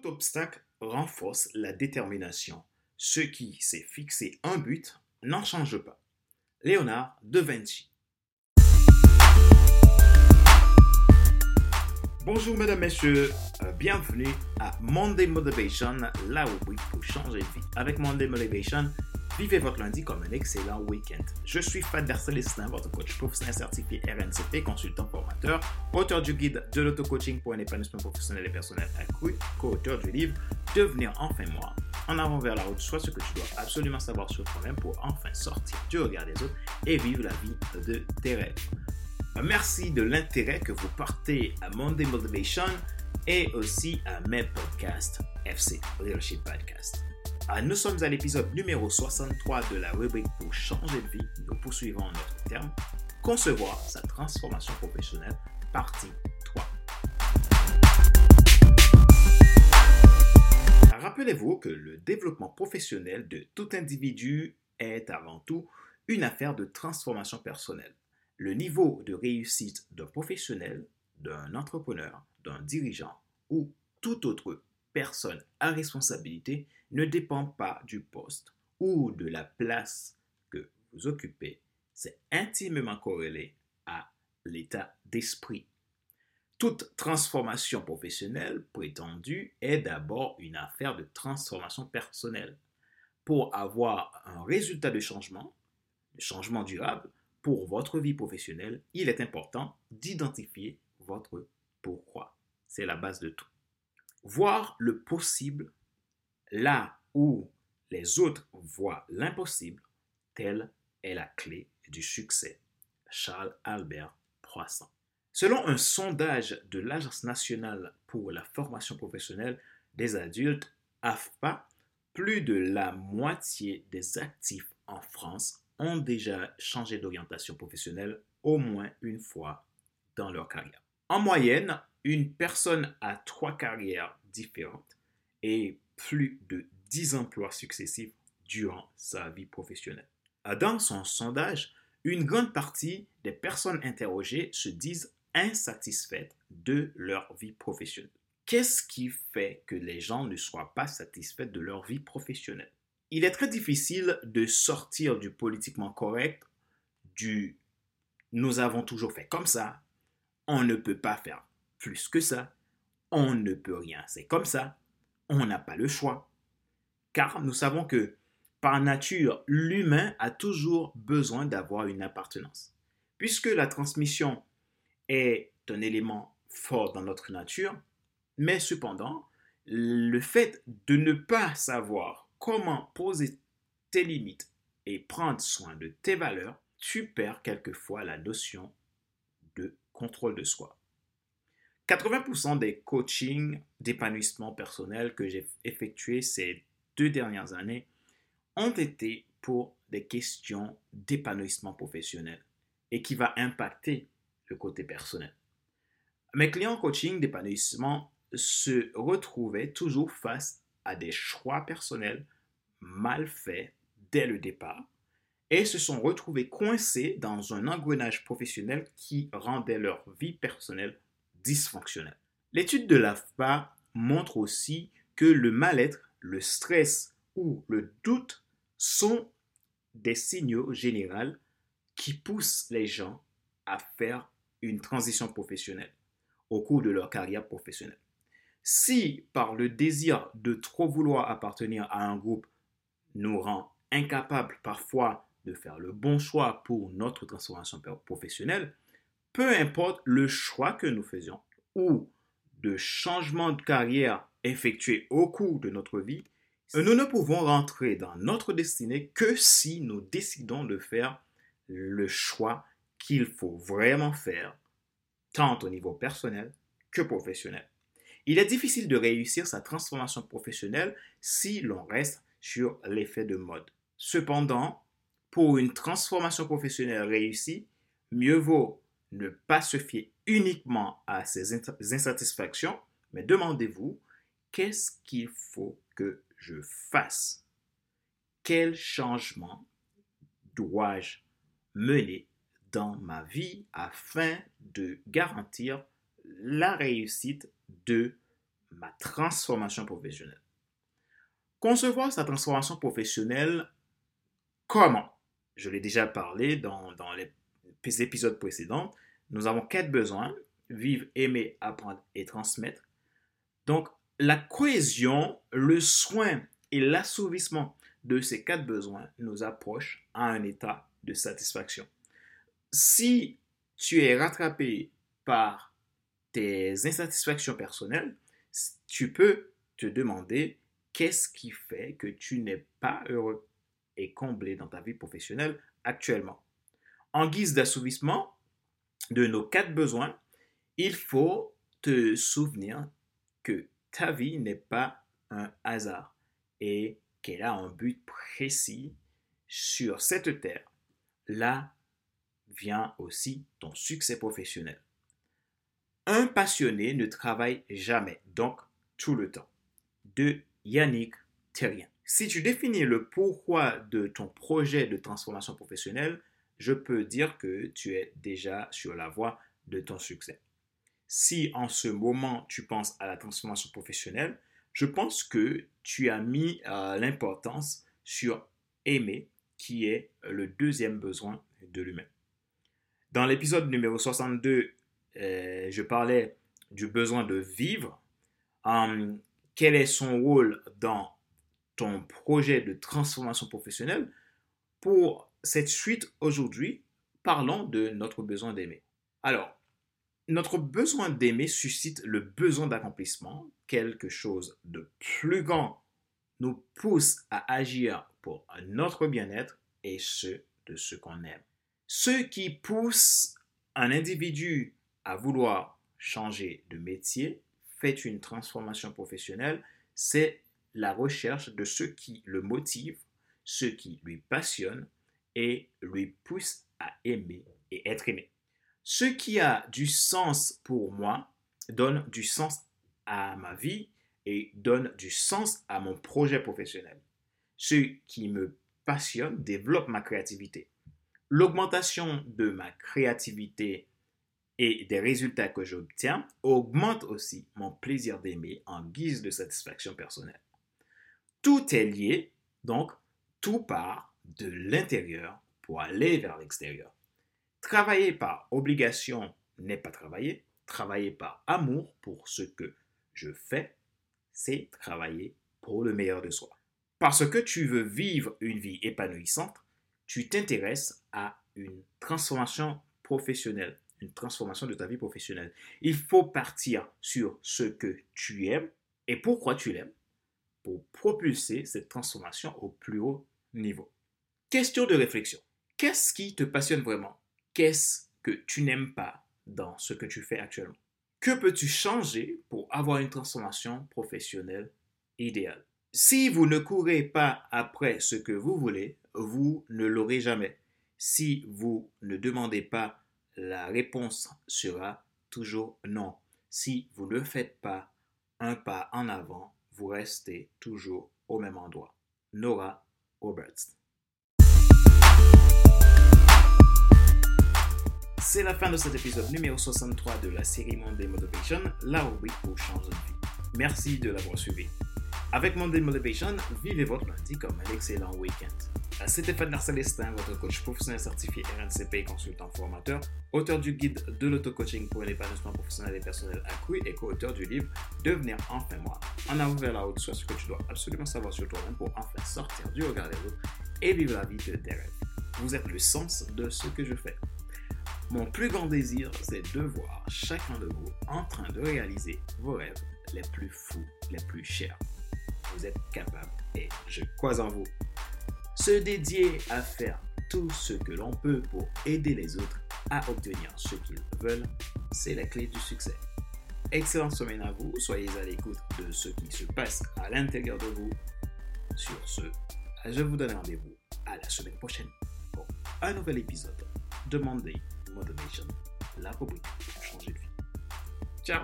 Tout obstacle renforce la détermination. Ce qui s'est fixé un but n'en change pas. Léonard de Vinci. Bonjour mesdames, messieurs, euh, bienvenue à Monday Motivation, la rubrique pour changer de vie. Avec Monday Motivation, Vivez votre lundi comme un excellent week-end. Je suis Fader Célestin, votre coach professionnel certifié RNCP, consultant formateur, auteur du guide de l'auto-coaching pour un épanouissement professionnel et personnel accru, co-auteur du livre Devenir enfin moi. En avant vers la route, soit ce que tu dois absolument savoir sur toi-même pour enfin sortir du regard des autres et vivre la vie de tes rêves. Merci de l'intérêt que vous portez à Monday Motivation et aussi à mes podcasts FC, Leadership Podcast. Ah, nous sommes à l'épisode numéro 63 de la rubrique pour changer de vie. Nous poursuivons notre terme Concevoir sa transformation professionnelle, partie 3. Rappelez-vous que le développement professionnel de tout individu est avant tout une affaire de transformation personnelle. Le niveau de réussite d'un professionnel, d'un entrepreneur, d'un dirigeant ou tout autre personne à responsabilité ne dépend pas du poste ou de la place que vous occupez. C'est intimement corrélé à l'état d'esprit. Toute transformation professionnelle prétendue est d'abord une affaire de transformation personnelle. Pour avoir un résultat de changement, de changement durable, pour votre vie professionnelle, il est important d'identifier votre pourquoi. C'est la base de tout. Voir le possible là où les autres voient l'impossible, telle est la clé du succès. Charles Albert Poisson. Selon un sondage de l'Agence nationale pour la formation professionnelle des adultes, AFPA, plus de la moitié des actifs en France ont déjà changé d'orientation professionnelle au moins une fois dans leur carrière. En moyenne, une personne a trois carrières différentes et plus de 10 emplois successifs durant sa vie professionnelle. Dans son sondage, une grande partie des personnes interrogées se disent insatisfaites de leur vie professionnelle. Qu'est-ce qui fait que les gens ne soient pas satisfaits de leur vie professionnelle? Il est très difficile de sortir du politiquement correct, du nous avons toujours fait comme ça, on ne peut pas faire plus que ça, on ne peut rien, c'est comme ça, on n'a pas le choix. Car nous savons que par nature, l'humain a toujours besoin d'avoir une appartenance. Puisque la transmission est un élément fort dans notre nature, mais cependant, le fait de ne pas savoir comment poser tes limites et prendre soin de tes valeurs, tu perds quelquefois la notion de contrôle de soi. 80% des coachings d'épanouissement personnel que j'ai effectués ces deux dernières années ont été pour des questions d'épanouissement professionnel et qui va impacter le côté personnel. Mes clients coaching d'épanouissement se retrouvaient toujours face à des choix personnels mal faits dès le départ et se sont retrouvés coincés dans un engrenage professionnel qui rendait leur vie personnelle dysfonctionnel. L'étude de l'AFPA montre aussi que le mal-être, le stress ou le doute sont des signaux généraux qui poussent les gens à faire une transition professionnelle au cours de leur carrière professionnelle. Si par le désir de trop vouloir appartenir à un groupe nous rend incapables parfois de faire le bon choix pour notre transformation professionnelle, peu importe le choix que nous faisions ou de changement de carrière effectué au cours de notre vie, nous ne pouvons rentrer dans notre destinée que si nous décidons de faire le choix qu'il faut vraiment faire, tant au niveau personnel que professionnel. Il est difficile de réussir sa transformation professionnelle si l'on reste sur l'effet de mode. Cependant, pour une transformation professionnelle réussie, mieux vaut ne pas se fier uniquement à ces insatisfactions, mais demandez-vous, qu'est-ce qu'il faut que je fasse? Quel changement dois-je mener dans ma vie afin de garantir la réussite de ma transformation professionnelle? Concevoir sa transformation professionnelle, comment? Je l'ai déjà parlé dans, dans les épisodes précédents. Nous avons quatre besoins, vivre, aimer, apprendre et transmettre. Donc, la cohésion, le soin et l'assouvissement de ces quatre besoins nous approchent à un état de satisfaction. Si tu es rattrapé par tes insatisfactions personnelles, tu peux te demander qu'est-ce qui fait que tu n'es pas heureux et comblé dans ta vie professionnelle actuellement. En guise d'assouvissement de nos quatre besoins, il faut te souvenir que ta vie n'est pas un hasard et qu'elle a un but précis sur cette terre. Là vient aussi ton succès professionnel. Un passionné ne travaille jamais, donc tout le temps. De Yannick Terrien. Si tu définis le pourquoi de ton projet de transformation professionnelle, je peux dire que tu es déjà sur la voie de ton succès. Si en ce moment tu penses à la transformation professionnelle, je pense que tu as mis euh, l'importance sur aimer, qui est le deuxième besoin de l'humain. Dans l'épisode numéro 62, euh, je parlais du besoin de vivre. Hum, quel est son rôle dans ton projet de transformation professionnelle Pour cette suite aujourd'hui, parlons de notre besoin d'aimer. Alors, notre besoin d'aimer suscite le besoin d'accomplissement. Quelque chose de plus grand nous pousse à agir pour notre bien-être et ce de ce qu'on aime. Ce qui pousse un individu à vouloir changer de métier, fait une transformation professionnelle, c'est la recherche de ce qui le motive, ce qui lui passionne et lui pousse à aimer et être aimé. Ce qui a du sens pour moi donne du sens à ma vie et donne du sens à mon projet professionnel. Ce qui me passionne développe ma créativité. L'augmentation de ma créativité et des résultats que j'obtiens augmente aussi mon plaisir d'aimer en guise de satisfaction personnelle. Tout est lié, donc tout part de l'intérieur pour aller vers l'extérieur. Travailler par obligation n'est pas travailler. Travailler par amour pour ce que je fais, c'est travailler pour le meilleur de soi. Parce que tu veux vivre une vie épanouissante, tu t'intéresses à une transformation professionnelle, une transformation de ta vie professionnelle. Il faut partir sur ce que tu aimes et pourquoi tu l'aimes pour propulser cette transformation au plus haut niveau. Question de réflexion. Qu'est-ce qui te passionne vraiment? Qu'est-ce que tu n'aimes pas dans ce que tu fais actuellement? Que peux-tu changer pour avoir une transformation professionnelle idéale? Si vous ne courez pas après ce que vous voulez, vous ne l'aurez jamais. Si vous ne demandez pas, la réponse sera toujours non. Si vous ne faites pas un pas en avant, vous restez toujours au même endroit. Nora Roberts. C'est la fin de cet épisode numéro 63 de la série Monday Motivation, la rubrique pour changer de vie. Merci de l'avoir suivi. Avec Monday Motivation, vivez votre lundi comme un excellent week-end. C'était Fadler Célestin, votre coach professionnel certifié RNCP, consultant formateur, auteur du guide de l'auto-coaching pour l'épanouissement professionnel et personnel accru et co-auteur du livre Devenir enfin moi. En avant vers la haute, soit ce que tu dois absolument savoir sur toi-même pour enfin sortir du regard des autres et vivre la vie de tes rêves. Vous êtes le sens de ce que je fais. Mon plus grand désir, c'est de voir chacun de vous en train de réaliser vos rêves les plus fous, les plus chers. Vous êtes capable et je crois en vous. Se dédier à faire tout ce que l'on peut pour aider les autres à obtenir ce qu'ils veulent, c'est la clé du succès. Excellente semaine à vous, soyez à l'écoute de ce qui se passe à l'intérieur de vous. Sur ce, je vous donne rendez-vous à la semaine prochaine pour un nouvel épisode de Monday Motivation, la rubrique pour changer de vie. Ciao